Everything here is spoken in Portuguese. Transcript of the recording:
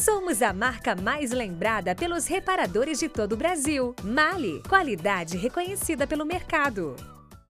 Somos a marca mais lembrada pelos reparadores de todo o Brasil. Mali, qualidade reconhecida pelo mercado.